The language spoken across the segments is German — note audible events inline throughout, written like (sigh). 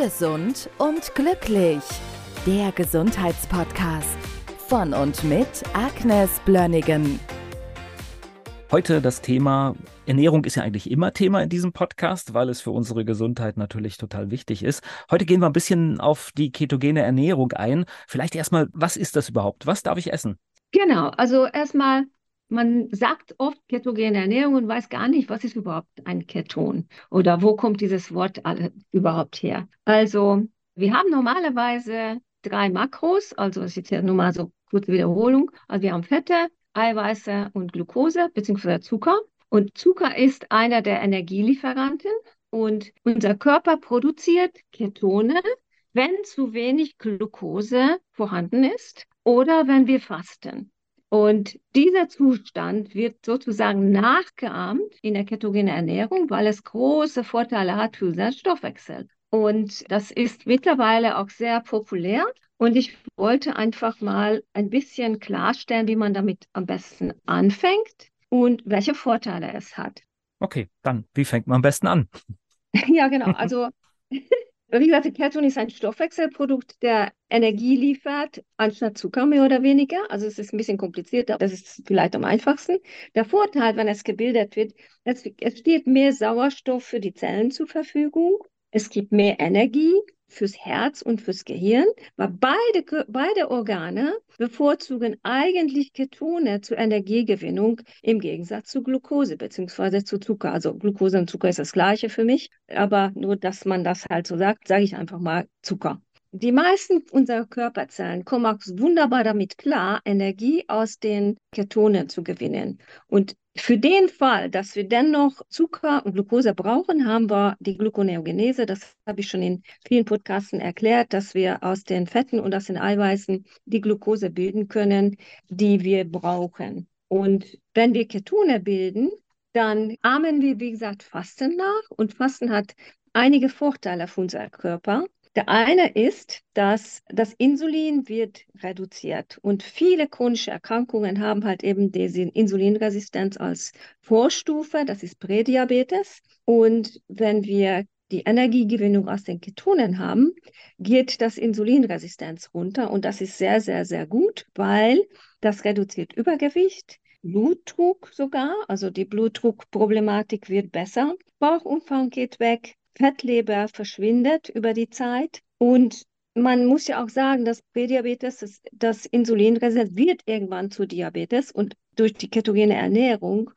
Gesund und glücklich. Der Gesundheitspodcast von und mit Agnes Blönnigan. Heute das Thema Ernährung ist ja eigentlich immer Thema in diesem Podcast, weil es für unsere Gesundheit natürlich total wichtig ist. Heute gehen wir ein bisschen auf die ketogene Ernährung ein. Vielleicht erstmal, was ist das überhaupt? Was darf ich essen? Genau, also erstmal man sagt oft ketogene Ernährung und weiß gar nicht, was ist überhaupt ein Keton oder wo kommt dieses Wort überhaupt her. Also wir haben normalerweise drei Makros, also es ist ja nur mal so kurze Wiederholung. Also wir haben Fette, Eiweiße und Glucose bzw. Zucker. Und Zucker ist einer der Energielieferanten und unser Körper produziert Ketone, wenn zu wenig Glucose vorhanden ist oder wenn wir fasten. Und dieser Zustand wird sozusagen nachgeahmt in der ketogenen Ernährung, weil es große Vorteile hat für den Stoffwechsel. Und das ist mittlerweile auch sehr populär. Und ich wollte einfach mal ein bisschen klarstellen, wie man damit am besten anfängt und welche Vorteile es hat. Okay, dann, wie fängt man am besten an? (laughs) ja, genau. Also (laughs) wie gesagt, Keton ist ein Stoffwechselprodukt, der Energie liefert, anstatt Zucker mehr oder weniger. Also es ist ein bisschen komplizierter, das ist vielleicht am einfachsten. Der Vorteil, wenn es gebildet wird, es, es steht mehr Sauerstoff für die Zellen zur Verfügung. Es gibt mehr Energie fürs Herz und fürs Gehirn, weil beide, beide Organe bevorzugen eigentlich Ketone zur Energiegewinnung im Gegensatz zu Glucose bzw. zu Zucker. Also Glucose und Zucker ist das gleiche für mich, aber nur, dass man das halt so sagt, sage ich einfach mal Zucker. Die meisten unserer Körperzellen kommen wunderbar damit klar, Energie aus den Ketonen zu gewinnen. Und für den Fall, dass wir dennoch Zucker und Glucose brauchen, haben wir die Gluconeogenese. Das habe ich schon in vielen Podcasten erklärt, dass wir aus den Fetten und aus den Eiweißen die Glucose bilden können, die wir brauchen. Und wenn wir Ketone bilden, dann ahmen wir, wie gesagt, Fasten nach. Und Fasten hat einige Vorteile für unseren Körper. Der eine ist, dass das Insulin wird reduziert und viele chronische Erkrankungen haben halt eben diese Insulinresistenz als Vorstufe, das ist Prädiabetes. Und wenn wir die Energiegewinnung aus den Ketonen haben, geht das Insulinresistenz runter und das ist sehr, sehr, sehr gut, weil das reduziert Übergewicht, Blutdruck sogar, also die Blutdruckproblematik wird besser, Bauchumfang geht weg, Fettleber verschwindet über die Zeit. Und man muss ja auch sagen, dass Prädiabetes, das, das Insulin reserviert irgendwann zu Diabetes und durch die ketogene Ernährung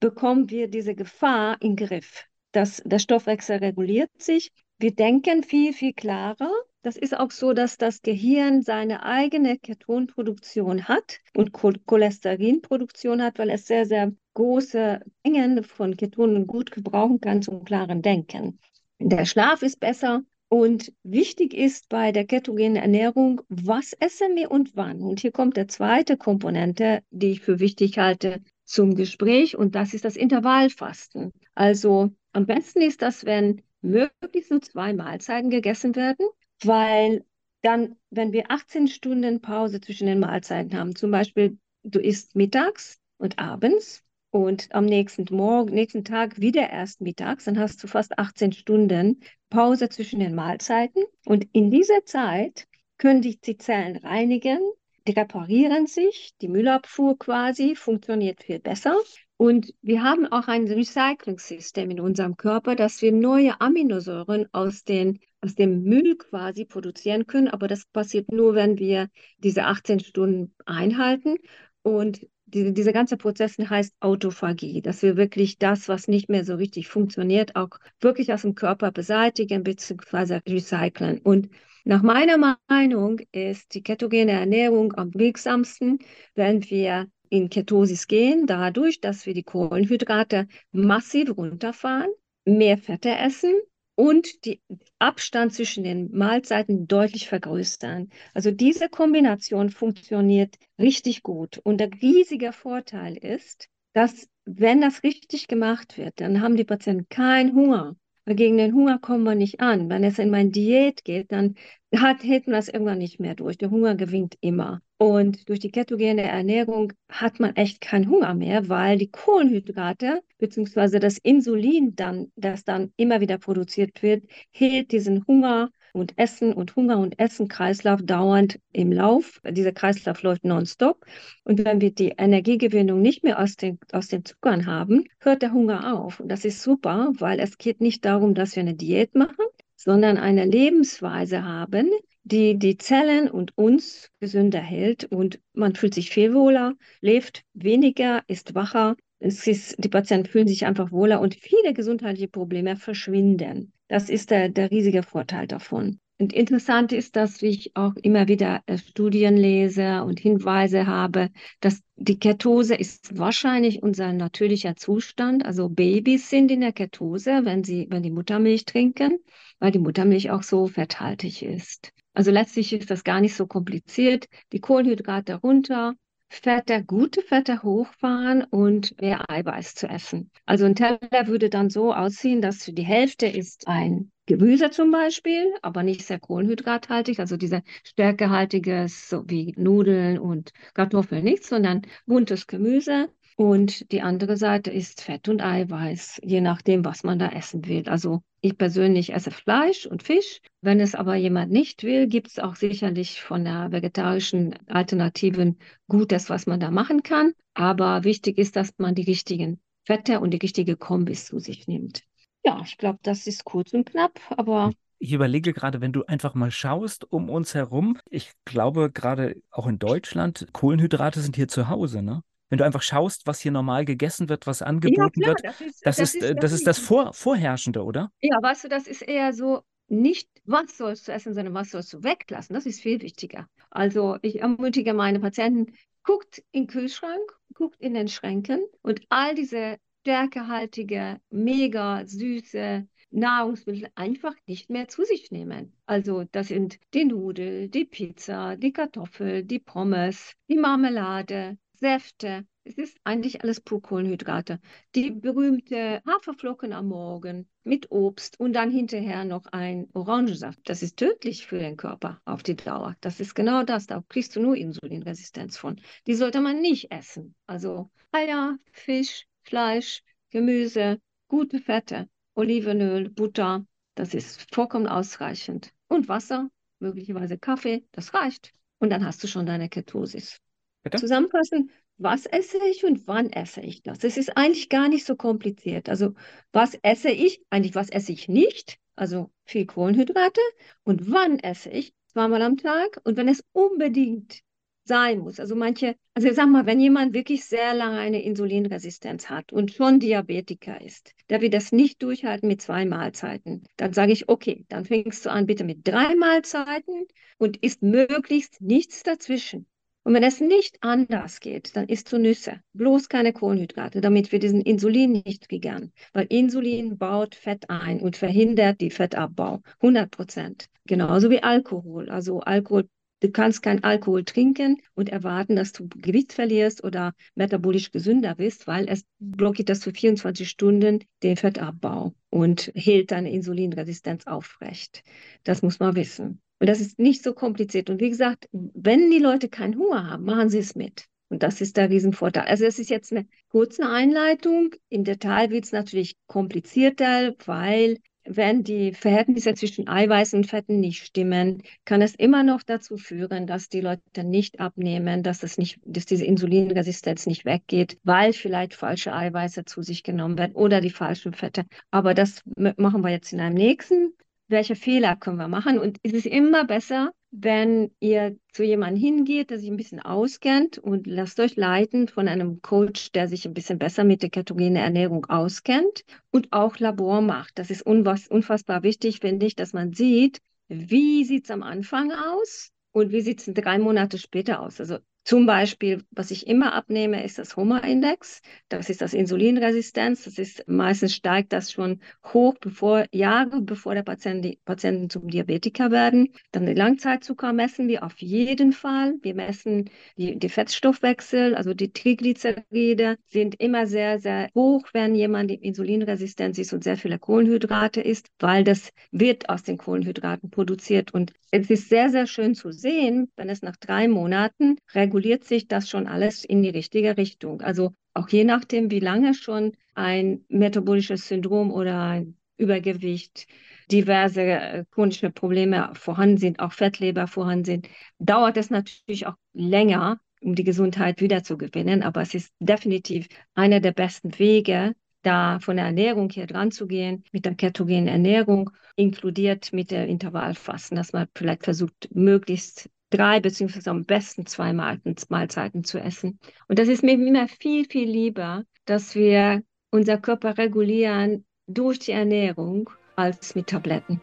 bekommen wir diese Gefahr in Griff. Das, der Stoffwechsel reguliert sich. Wir denken viel, viel klarer. Das ist auch so, dass das Gehirn seine eigene Ketonproduktion hat und Cholesterinproduktion hat, weil es sehr, sehr große Mengen von Ketonen gut gebrauchen kann zum klaren Denken. Der Schlaf ist besser. Und wichtig ist bei der ketogenen Ernährung, was essen wir und wann. Und hier kommt der zweite Komponente, die ich für wichtig halte zum Gespräch, und das ist das Intervallfasten. Also am besten ist das, wenn möglichst nur zwei Mahlzeiten gegessen werden, weil dann, wenn wir 18 Stunden Pause zwischen den Mahlzeiten haben, zum Beispiel du isst mittags und abends, und am nächsten Morgen, nächsten Tag wieder erst mittags, dann hast du fast 18 Stunden Pause zwischen den Mahlzeiten. Und in dieser Zeit können sich die Zellen reinigen, die reparieren sich, die Müllabfuhr quasi funktioniert viel besser. Und wir haben auch ein Recycling-System in unserem Körper, dass wir neue Aminosäuren aus, den, aus dem Müll quasi produzieren können. Aber das passiert nur, wenn wir diese 18 Stunden einhalten. Und diese, dieser ganze Prozess heißt Autophagie, dass wir wirklich das, was nicht mehr so richtig funktioniert, auch wirklich aus dem Körper beseitigen bzw. recyceln. Und nach meiner Meinung ist die ketogene Ernährung am wirksamsten, wenn wir in Ketosis gehen, dadurch, dass wir die Kohlenhydrate massiv runterfahren, mehr Fette essen und den Abstand zwischen den Mahlzeiten deutlich vergrößern. Also diese Kombination funktioniert richtig gut. Und der riesige Vorteil ist, dass wenn das richtig gemacht wird, dann haben die Patienten keinen Hunger. Weil gegen den Hunger kommen wir nicht an. Wenn es in meine Diät geht, dann hält man das irgendwann nicht mehr durch. Der Hunger gewinnt immer. Und durch die ketogene Ernährung hat man echt keinen Hunger mehr, weil die Kohlenhydrate bzw. das Insulin dann, das dann immer wieder produziert wird, hält diesen Hunger und Essen und Hunger und Essen Kreislauf dauernd im Lauf. Dieser Kreislauf läuft nonstop. Und wenn wir die Energiegewinnung nicht mehr aus den, aus den Zuckern haben, hört der Hunger auf. Und das ist super, weil es geht nicht darum, dass wir eine Diät machen, sondern eine Lebensweise haben, die die Zellen und uns gesünder hält und man fühlt sich viel wohler, lebt weniger, ist wacher. Es ist, die Patienten fühlen sich einfach wohler und viele gesundheitliche Probleme verschwinden. Das ist der, der riesige Vorteil davon. Und interessant ist, dass ich auch immer wieder äh, Studien lese und Hinweise habe, dass die Ketose ist wahrscheinlich unser natürlicher Zustand. Also Babys sind in der Ketose, wenn sie, wenn die Muttermilch trinken, weil die Muttermilch auch so fetthaltig ist. Also letztlich ist das gar nicht so kompliziert. Die Kohlenhydrate runter, Fette, gute Fette hochfahren und mehr Eiweiß zu essen. Also ein Teller würde dann so aussehen, dass die Hälfte ist ein Gemüse zum Beispiel, aber nicht sehr kohlenhydrathaltig, also diese stärkehaltiges, so wie Nudeln und Kartoffeln nicht, sondern buntes Gemüse. Und die andere Seite ist Fett und Eiweiß, je nachdem, was man da essen will. Also ich persönlich esse Fleisch und Fisch. Wenn es aber jemand nicht will, gibt es auch sicherlich von der vegetarischen Alternativen Gutes, was man da machen kann. Aber wichtig ist, dass man die richtigen Fette und die richtige Kombis zu sich nimmt. Ja, ich glaube, das ist kurz und knapp, aber ich überlege gerade, wenn du einfach mal schaust um uns herum, ich glaube gerade auch in Deutschland, Kohlenhydrate sind hier zu Hause, ne? Wenn du einfach schaust, was hier normal gegessen wird, was angeboten ja, klar, wird, das ist das, das, ist, ist, das, ist das Vor Vorherrschende, oder? Ja, weißt du, das ist eher so, nicht was sollst du essen, sondern was sollst du weglassen. Das ist viel wichtiger. Also ich ermutige meine Patienten, guckt in den Kühlschrank, guckt in den Schränken und all diese stärkehaltige, mega süße Nahrungsmittel einfach nicht mehr zu sich nehmen. Also das sind die Nudel, die Pizza, die Kartoffel, die Pommes, die Marmelade, Säfte. Es ist eigentlich alles Purkohlenhydrate. Die berühmte Haferflocken am Morgen mit Obst und dann hinterher noch ein Orangensaft. Das ist tödlich für den Körper auf die Dauer. Das ist genau das. Da kriegst du nur Insulinresistenz von. Die sollte man nicht essen. Also Eier, Fisch, Fleisch, Gemüse, gute Fette, Olivenöl, Butter. Das ist vollkommen ausreichend. Und Wasser, möglicherweise Kaffee, das reicht. Und dann hast du schon deine Ketosis. Bitte? Zusammenfassen, was esse ich und wann esse ich das? Es ist eigentlich gar nicht so kompliziert. Also was esse ich? Eigentlich was esse ich nicht? Also viel Kohlenhydrate. Und wann esse ich? Zweimal am Tag. Und wenn es unbedingt sein muss. Also manche, also sag mal, wenn jemand wirklich sehr lange eine Insulinresistenz hat und schon Diabetiker ist, der will das nicht durchhalten mit zwei Mahlzeiten, dann sage ich, okay, dann fängst du an bitte mit drei Mahlzeiten und isst möglichst nichts dazwischen. Und wenn es nicht anders geht, dann isst du Nüsse, bloß keine Kohlenhydrate, damit wir diesen Insulin nicht triggern. Weil Insulin baut Fett ein und verhindert die Fettabbau. 100 Prozent. Genauso wie Alkohol. Also Alkohol Du kannst kein Alkohol trinken und erwarten, dass du Gewicht verlierst oder metabolisch gesünder bist, weil es blockiert das für 24 Stunden den Fettabbau und hält deine Insulinresistenz aufrecht. Das muss man wissen. Und das ist nicht so kompliziert. Und wie gesagt, wenn die Leute keinen Hunger haben, machen sie es mit. Und das ist der Riesenvorteil. Also es ist jetzt eine kurze Einleitung. Im Detail wird es natürlich komplizierter, weil wenn die Verhältnisse zwischen Eiweiß und Fetten nicht stimmen, kann es immer noch dazu führen, dass die Leute nicht abnehmen, dass, das nicht, dass diese Insulinresistenz nicht weggeht, weil vielleicht falsche Eiweiße zu sich genommen werden oder die falschen Fette. Aber das machen wir jetzt in einem nächsten welche Fehler können wir machen. Und es ist immer besser, wenn ihr zu jemandem hingeht, der sich ein bisschen auskennt und lasst euch leiten von einem Coach, der sich ein bisschen besser mit der ketogenen Ernährung auskennt und auch Labor macht. Das ist unfassbar wichtig, finde ich, dass man sieht, wie sieht es am Anfang aus und wie sieht es drei Monate später aus. Also zum Beispiel, was ich immer abnehme, ist das HOMA-Index. Das ist das Insulinresistenz. Das ist meistens steigt das schon hoch, bevor Jahre bevor der Patient, die Patienten zum Diabetiker werden. Dann den Langzeitzucker messen wir auf jeden Fall. Wir messen die, die Fettstoffwechsel, also die Triglyceride sind immer sehr, sehr hoch, wenn jemand insulinresistent ist und sehr viele Kohlenhydrate isst, weil das wird aus den Kohlenhydraten produziert. Und es ist sehr, sehr schön zu sehen, wenn es nach drei Monaten reguliert reguliert sich das schon alles in die richtige Richtung. Also auch je nachdem, wie lange schon ein metabolisches Syndrom oder ein Übergewicht, diverse äh, chronische Probleme vorhanden sind, auch Fettleber vorhanden sind, dauert es natürlich auch länger, um die Gesundheit wiederzugewinnen. Aber es ist definitiv einer der besten Wege, da von der Ernährung her dran zu gehen, mit der ketogenen Ernährung, inkludiert mit der Intervallfasten, dass man vielleicht versucht, möglichst drei beziehungsweise am besten zwei Mahlzeiten zu essen. Und das ist mir immer viel, viel lieber, dass wir unser Körper regulieren durch die Ernährung als mit Tabletten.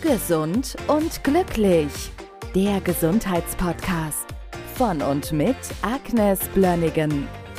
Gesund und glücklich. Der Gesundheitspodcast von und mit Agnes Blönnigan.